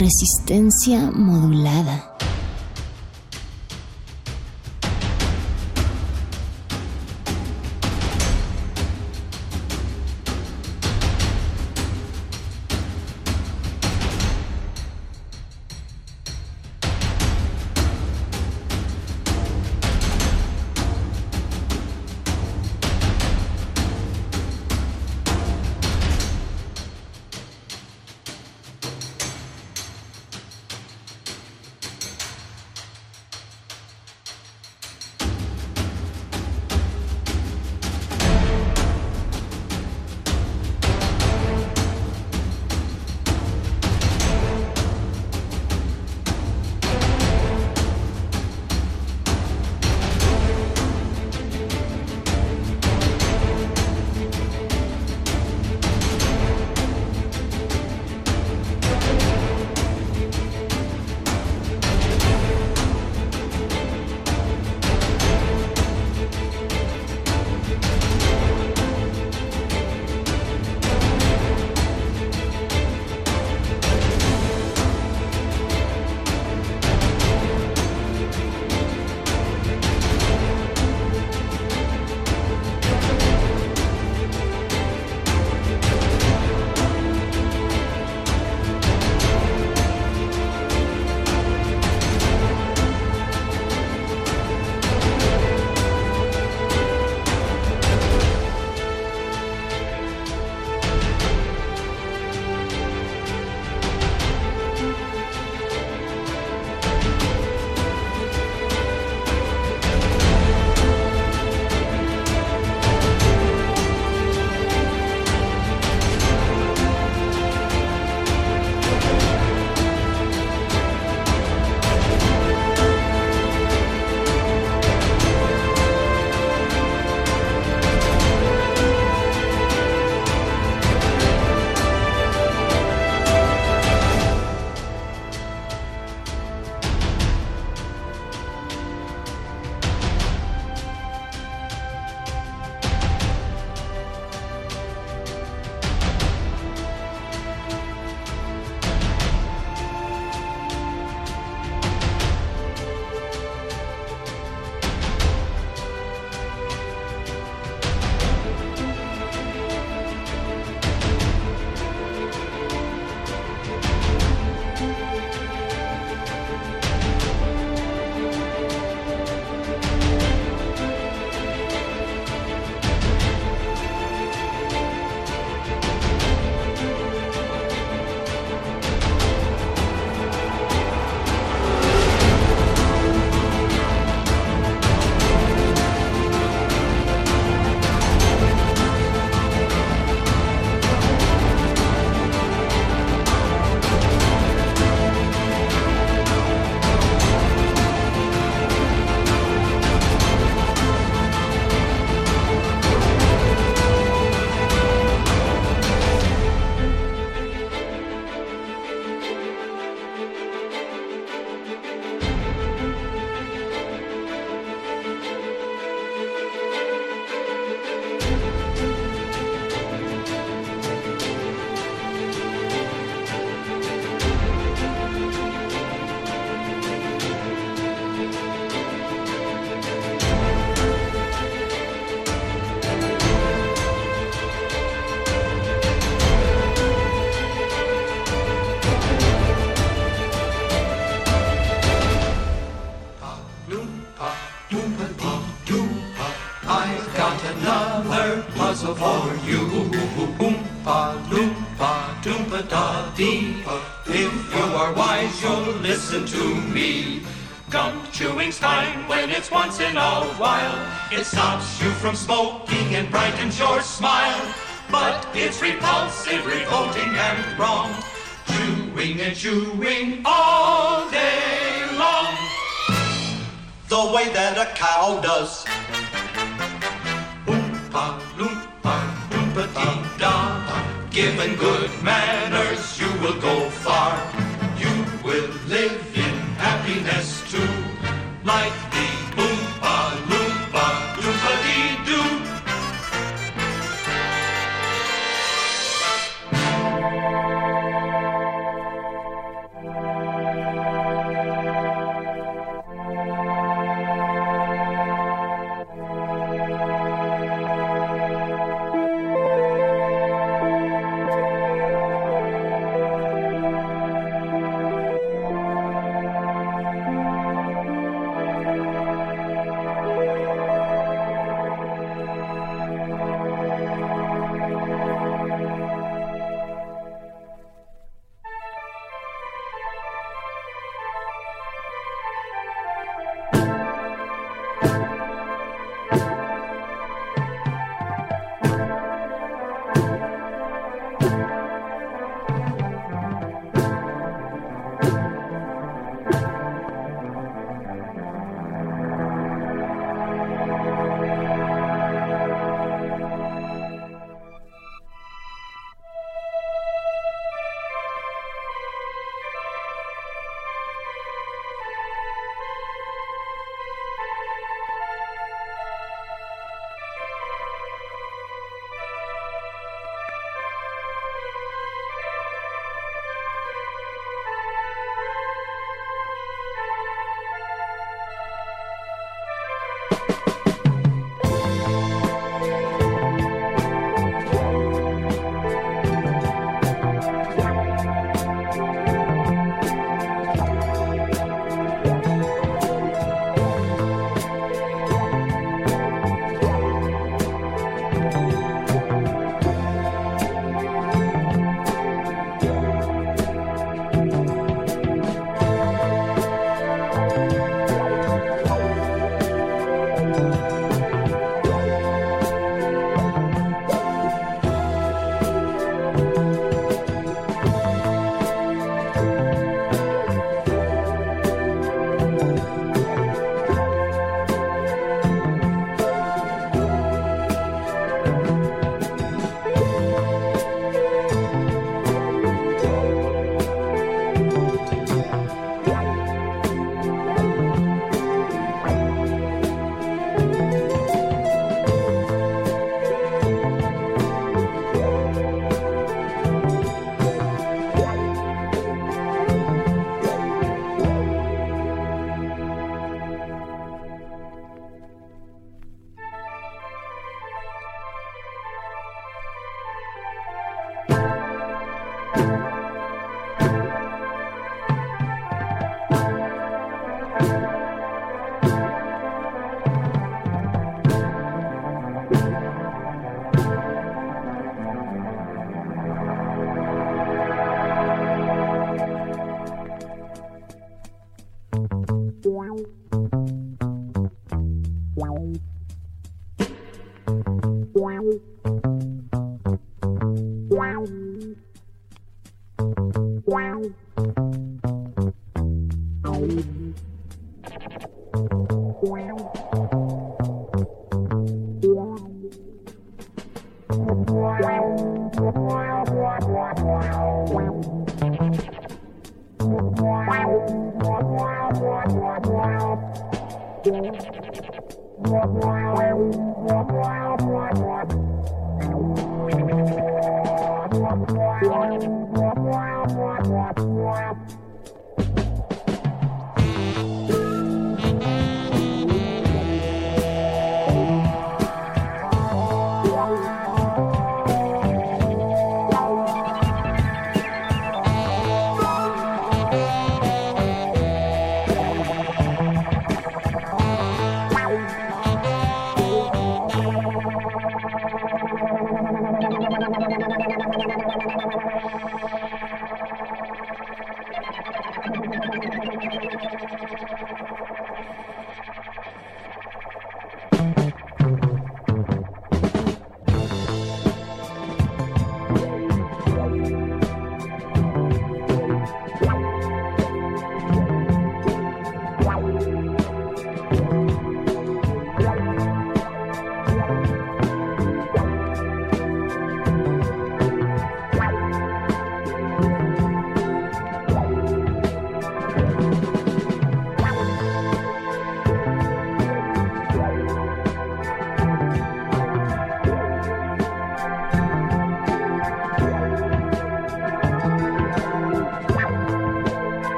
Resistencia modulada. It stops you from smoking and brightens your smile. But it's repulsive, revolting, and wrong. Chewing and chewing all day long. The way that a cow does.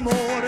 amor.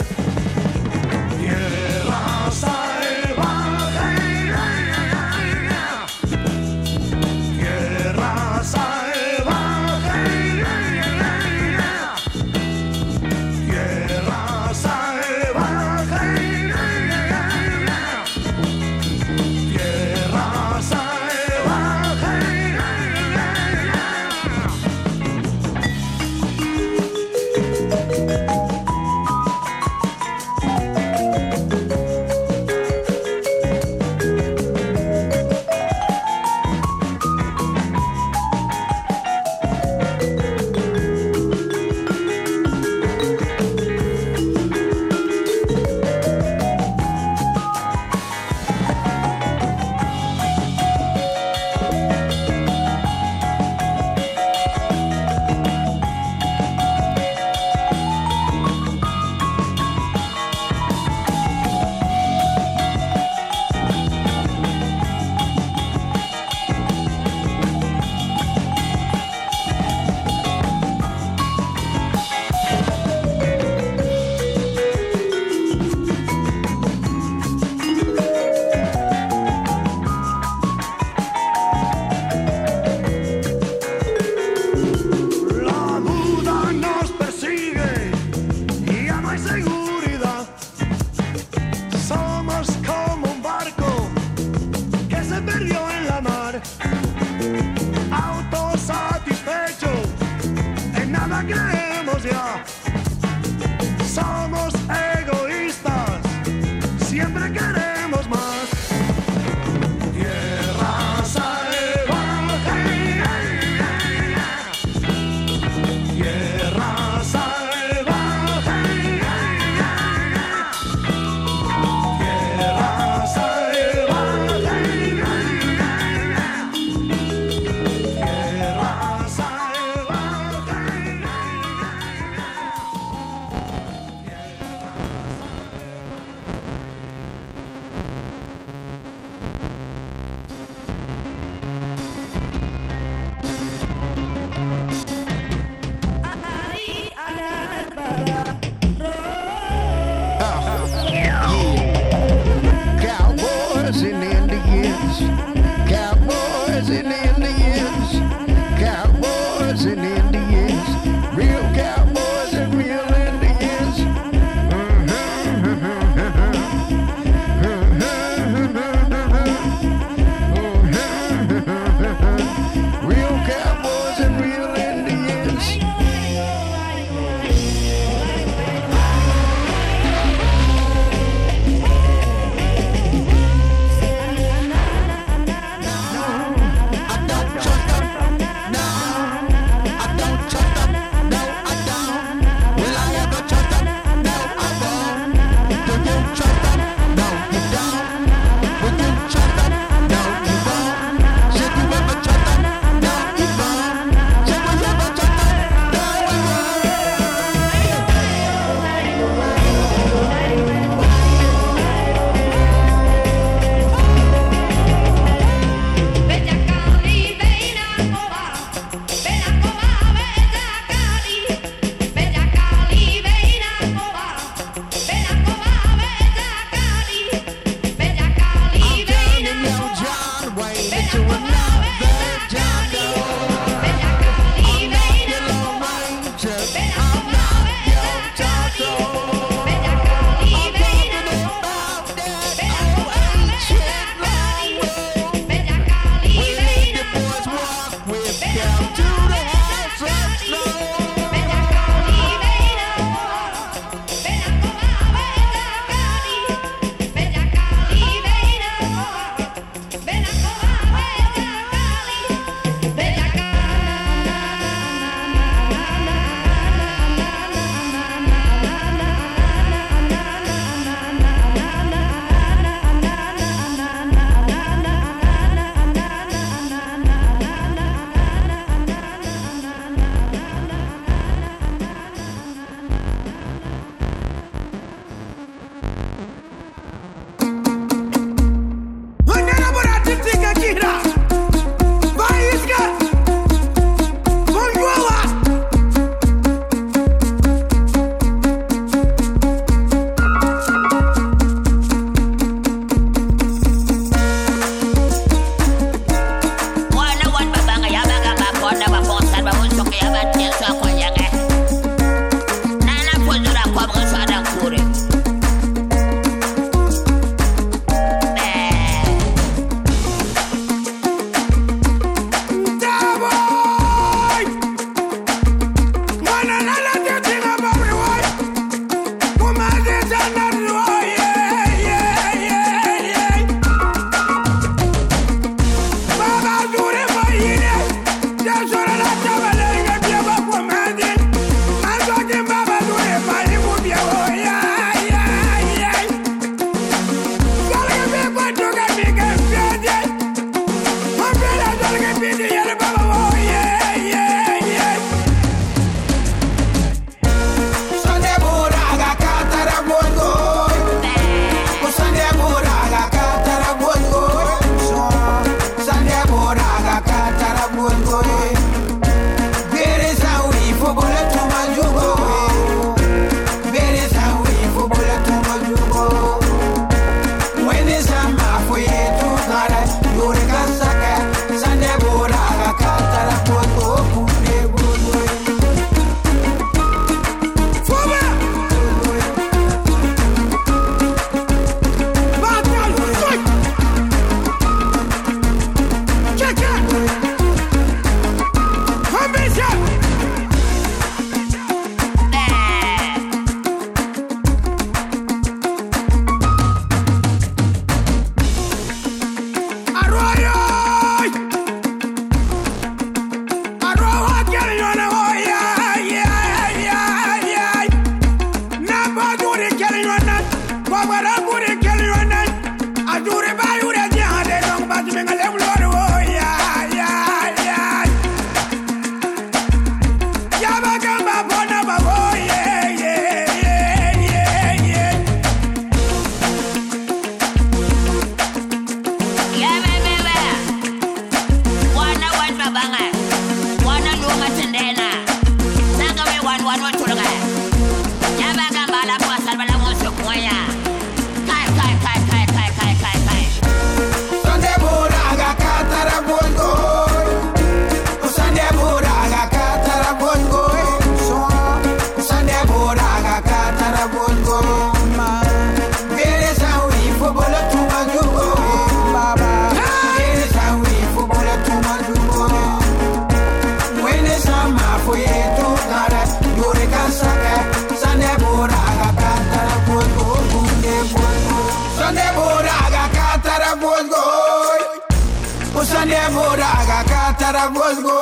boda akakatara bozgo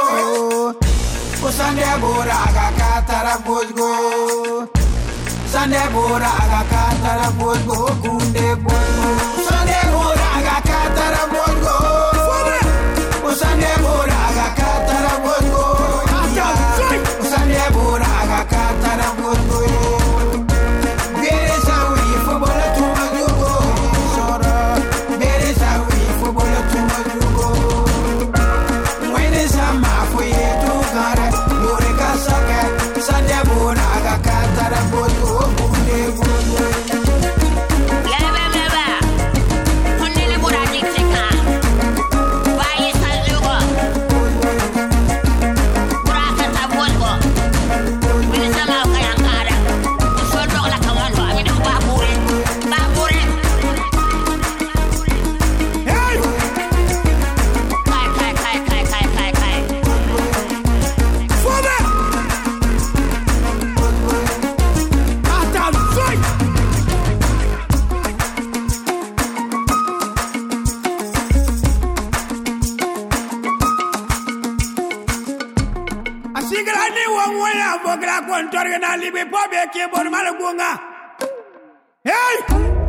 usande boda akakatara bozgo sande boda akakatara bozgo kunde bozgo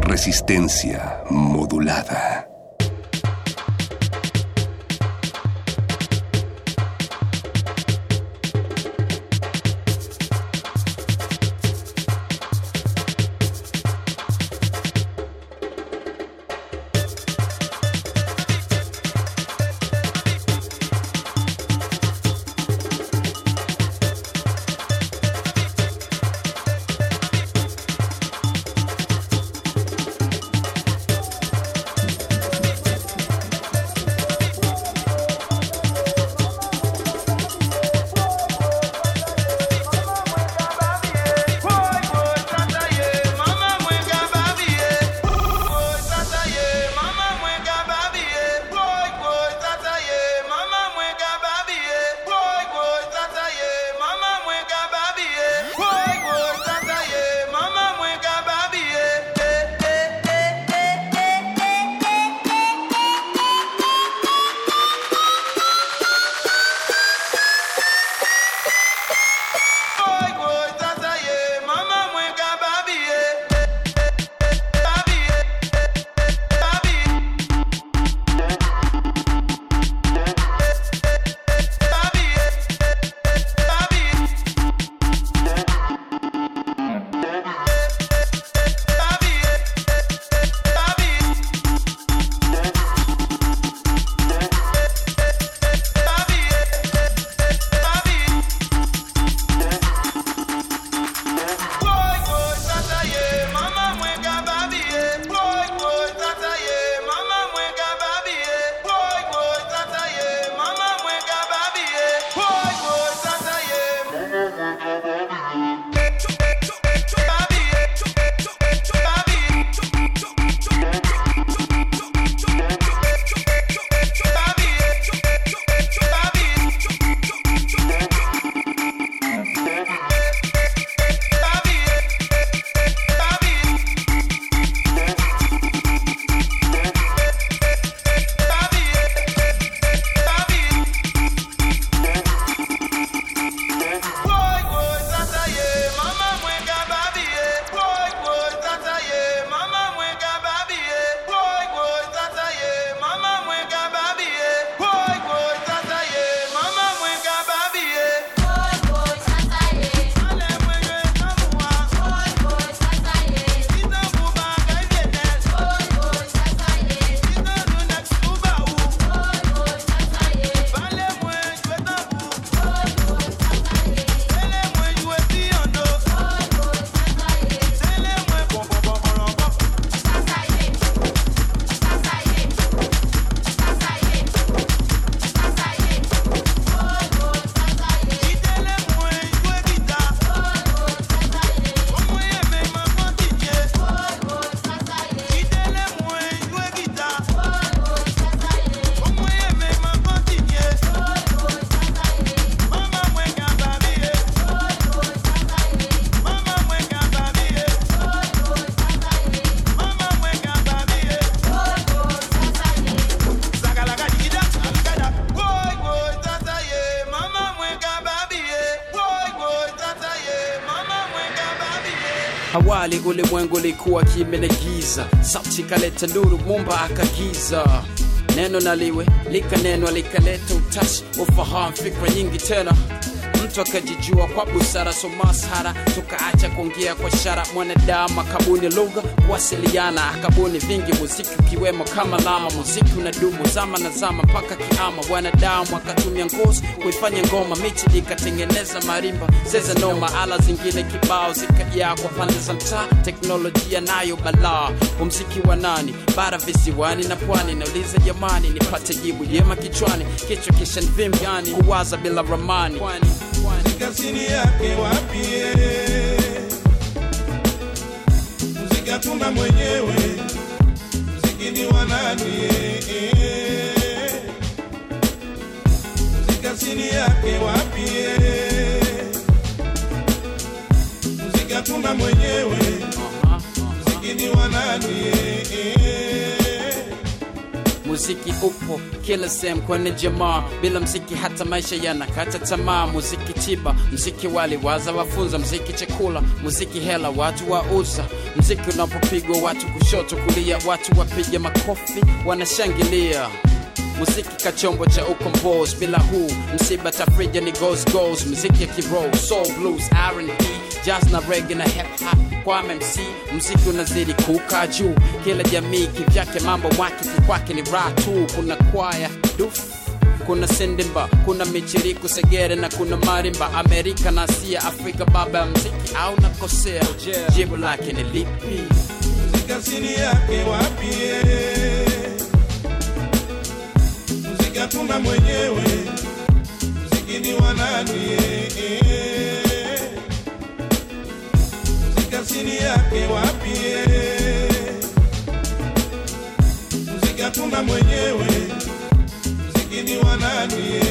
Resistencia modulada. Ulimwengu likuwa kimene na giza, sauti kaleta nduru mumba akagiza. Neno naliwe likanenwa, likaleta utashi, ufahamu, fikra nyingi tena mtu akajijua kwa busara, so masara tukaacha kuongea kwa shara Mwanadamu akabuni lugha kuwasiliana, akabuni vingi, muziki ukiwemo kama lama. Muziki unadumu zama na zama mpaka kiama. Wanadamu akatumia ngozi kuifanya ngoma, michi ikatengeneza marimba, zeze noma, ala zingine kibao zikajaa kwa pande za mtaa. Teknolojia nayo balaa, umziki wa nani bara visiwani na pwani. Nauliza jamani, nipate jibu jema kichwani, kichwa kisha nivimbiani, kuwaza bila ramani pwani, kasini yake wapie muziki hatuna mwenyewe. Muziki ni wanani muziki kasini yake wapie muziki hatuna mwenyewe. Muziki ni wanani Muziki upo kila sehemu kwenye jamaa, bila mziki hata maisha yanakata tamaa. Muziki tiba, mziki waliwaza wafunza, mziki chakula, muziki hela watu wauza. Mziki unapopigwa watu kushoto kulia, watu wapiga makofi wanashangilia. Muziki kachombo cha ukombozi, bila huu msiba tafrija ni goes goes. Muziki ya kiro soul blues, R&B, jazz na reggae na hip hop kwa MC mziki unazidi kuuka juu, kila jamii kivyake, mambo mwake kikwake ni raha tu. Kuna kwaya duf kuna sendimba, kuna michiriku segere na kuna marimba. Amerika na Asia, Afrika baba ya mziki au nakosea? Jibu lake ni lipi? kasini yake wapie muziki hatuna mwenyewe muziki ni wanani asili yake wapie mziki hatuna mwenyewe. Mziki ni wanani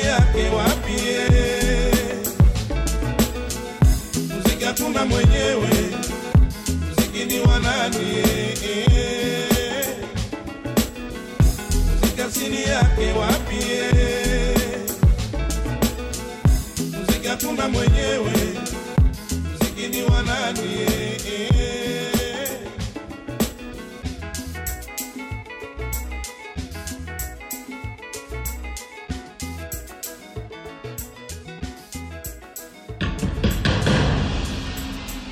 yake wapie mziki hatuna mwenyewe wanani muziki kasini yake wapie muziki hatuna mwenyewe. Muziki ni wanani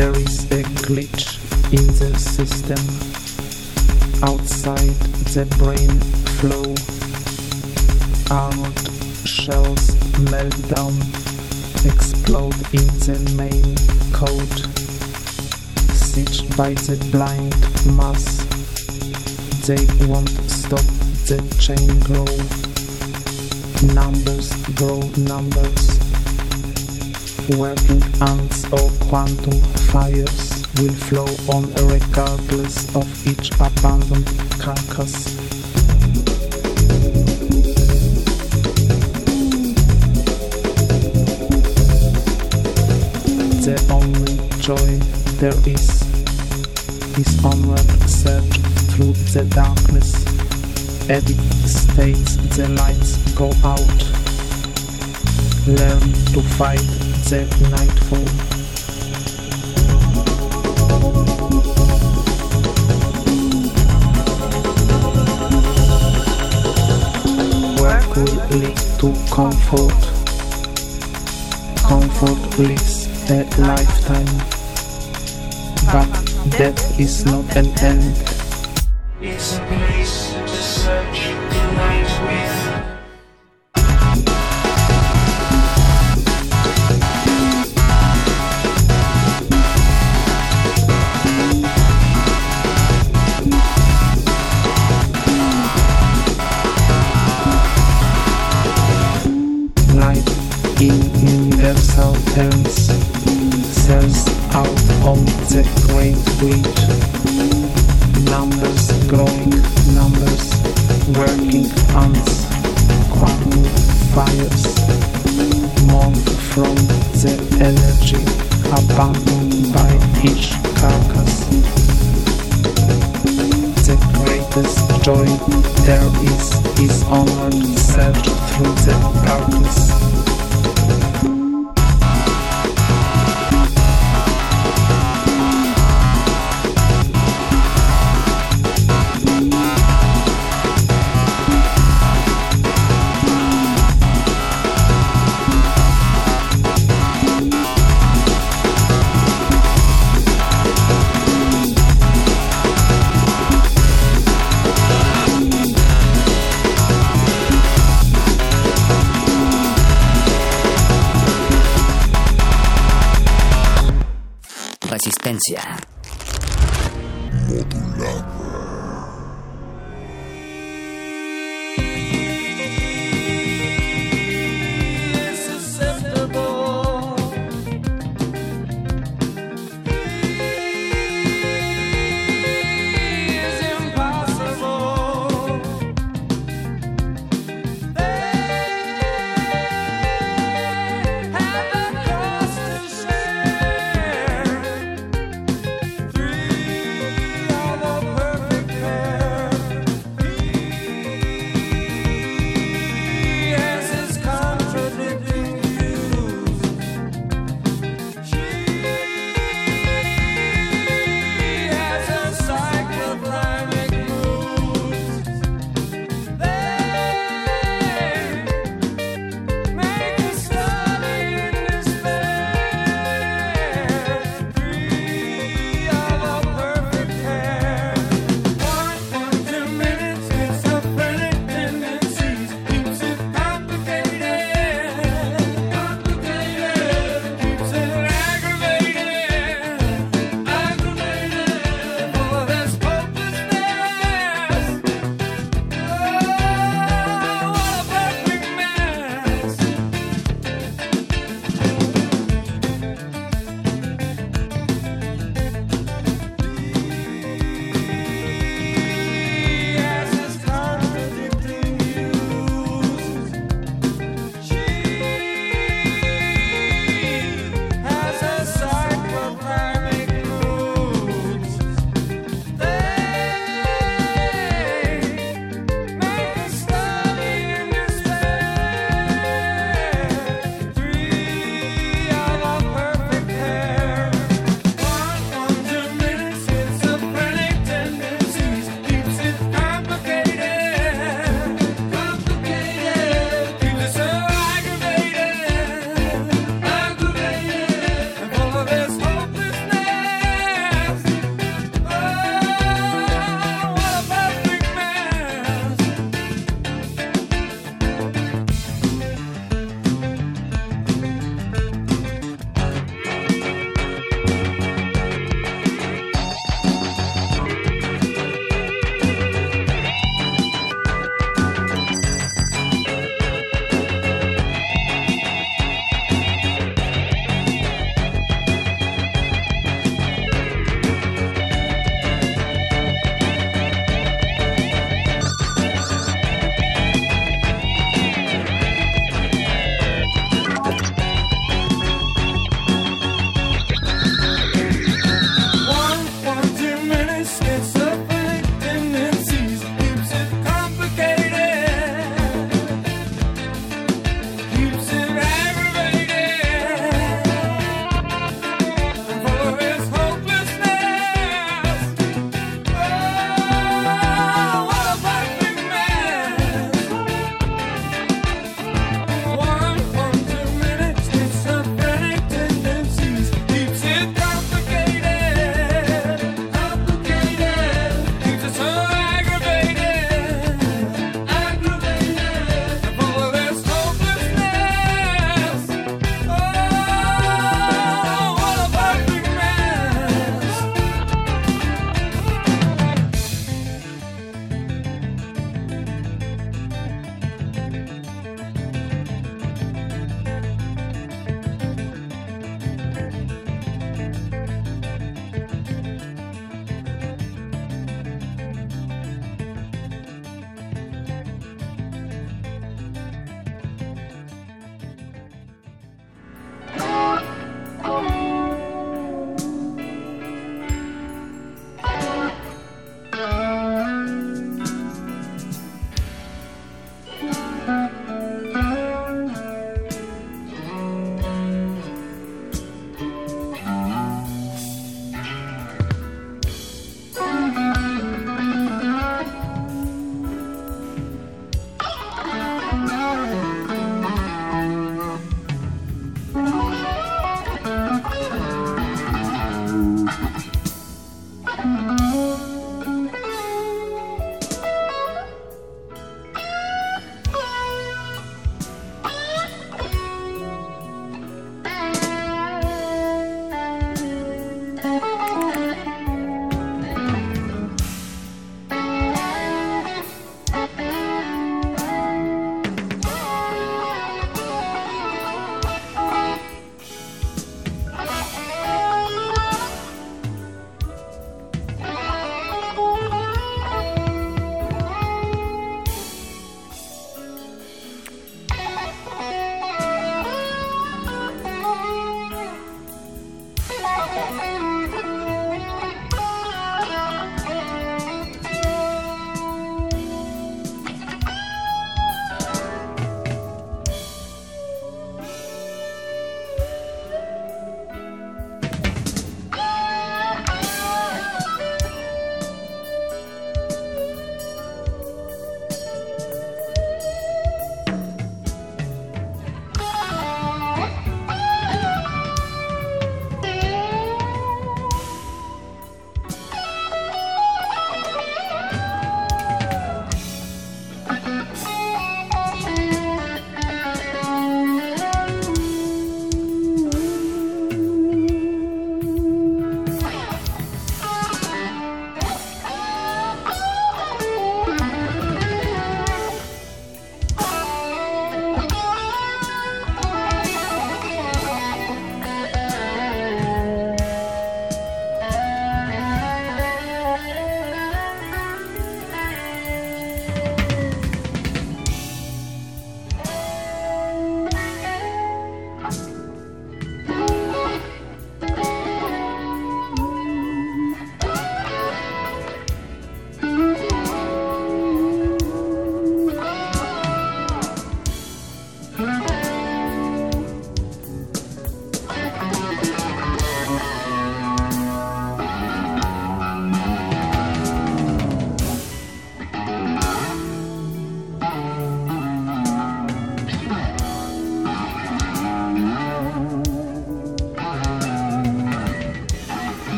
There is a glitch in the system. Outside the brain flow, armored shells melt down, explode in the main code. Sieged by the blind mass, they won't stop the chain grow. Numbers grow numbers. Working ants or quantum fires will flow on regardless of each abandoned carcass. The only joy there is is onward search through the darkness. Edict states the lights go out. Learn to fight the nightfall. Lead to comfort. Comfort lifetime, but Death is not an end. It's terms out on the great bridge. Numbers growing, numbers working ants, quantum fires, from the energy abandoned by each carcass. The greatest joy there is is onward search through the darkness. Resistencia.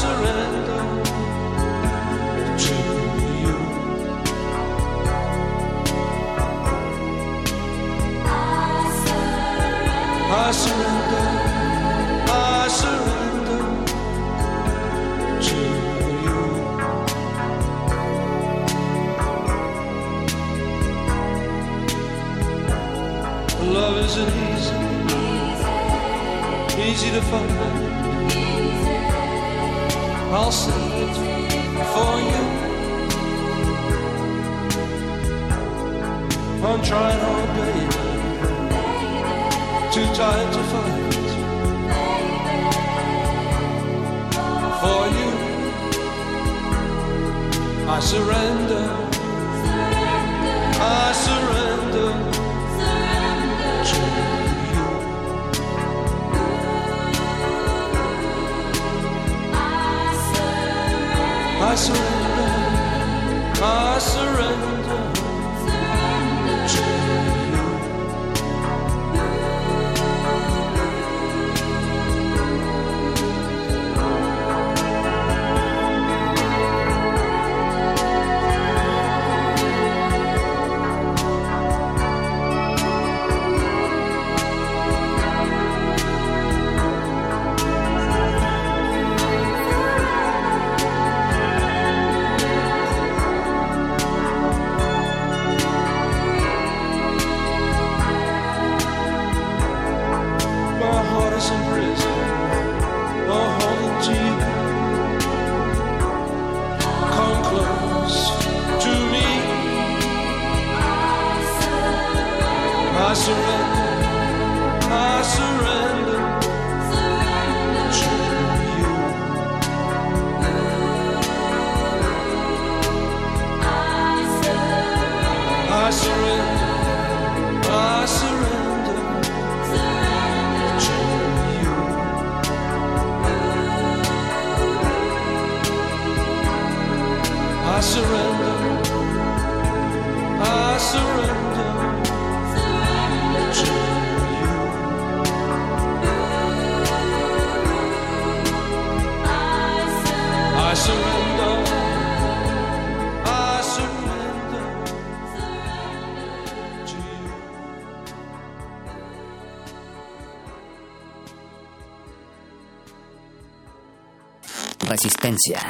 Surrender to you. I surrender, I surrender to you. Love isn't easy, easy to find. I'll sing it for you. I'm trying hard, baby. Too tired to fight for you. I surrender. I surrender. I surrender. I surrender. Resistencia.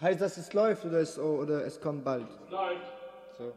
Heißt das, es läuft oder es, oder es kommt bald? Läuft. So.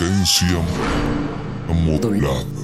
Resistencia modulada.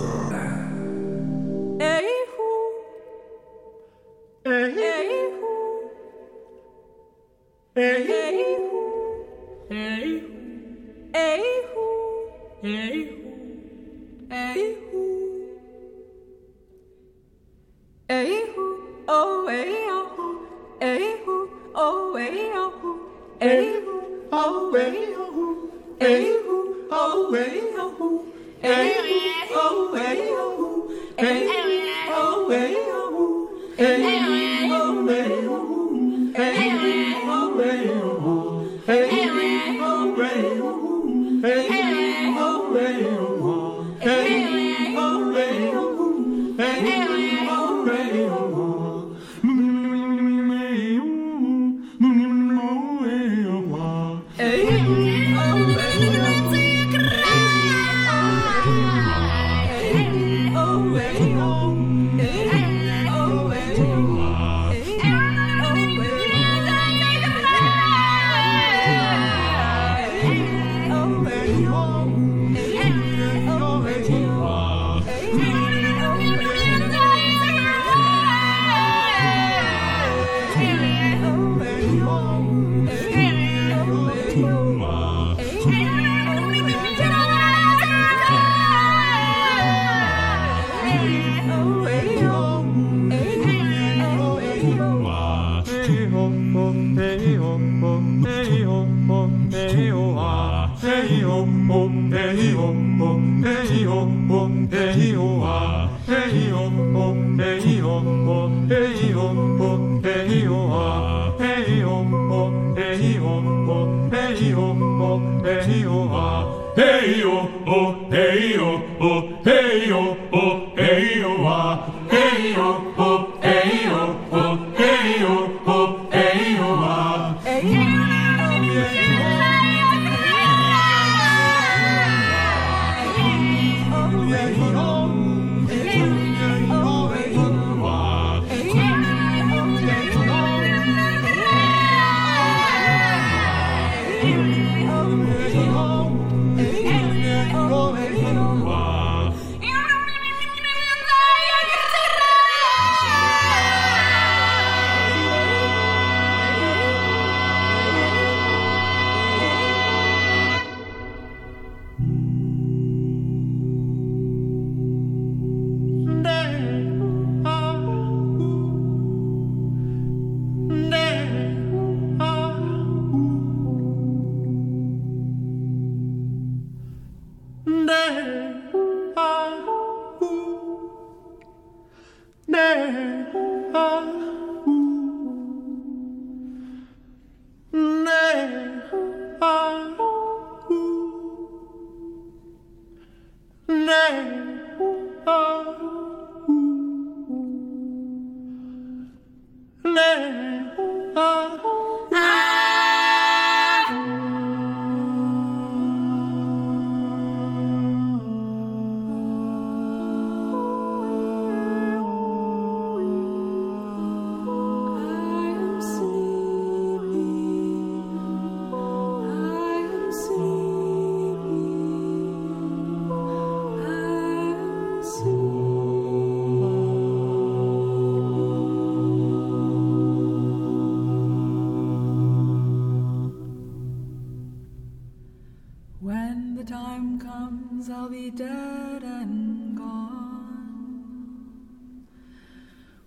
Comes, I'll be dead and gone.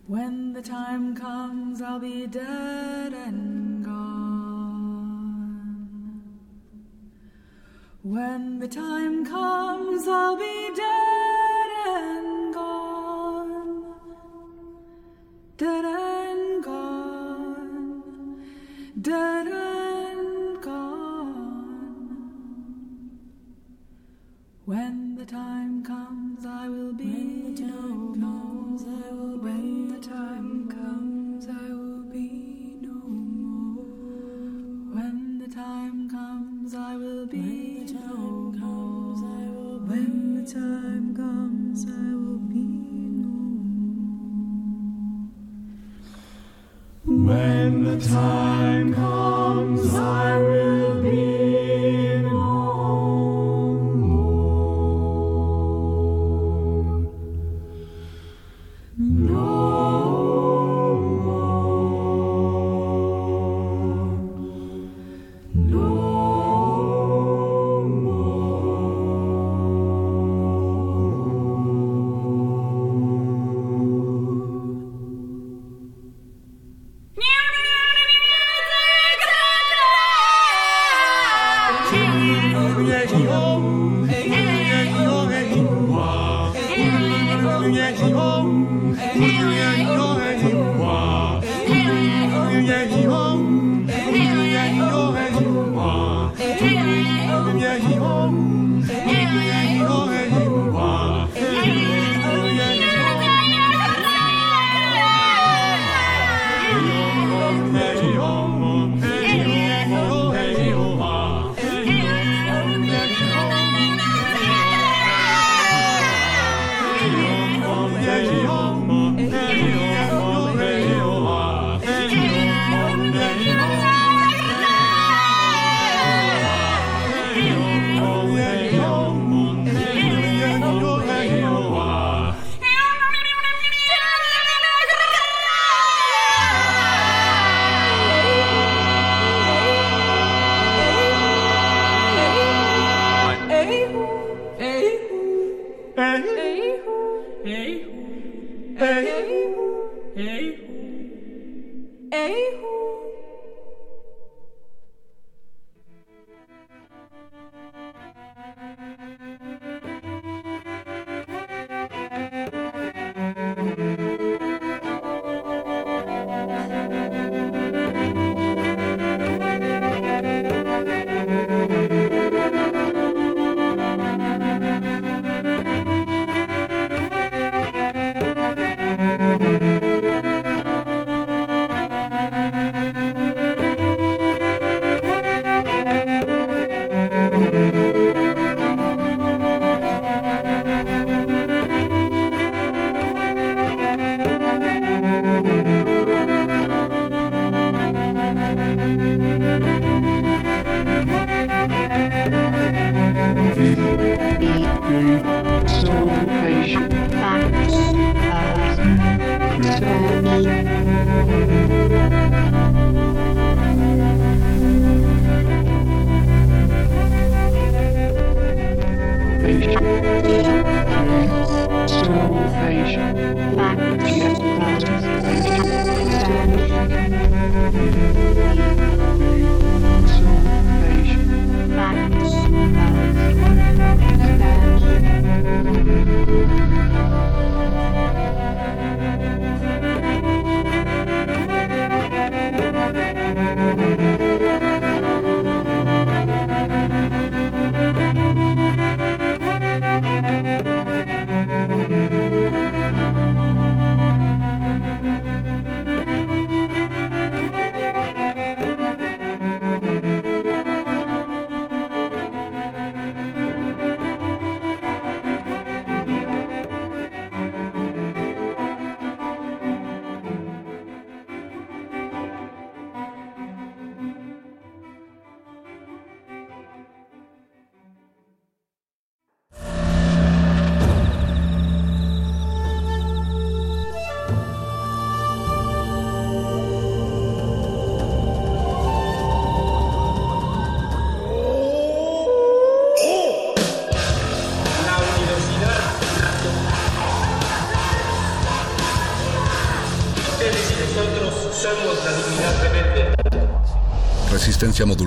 When the time comes, I'll be dead and gone. When the time comes, I'll be dead and gone. Dead Ei, hu. Ei, hu.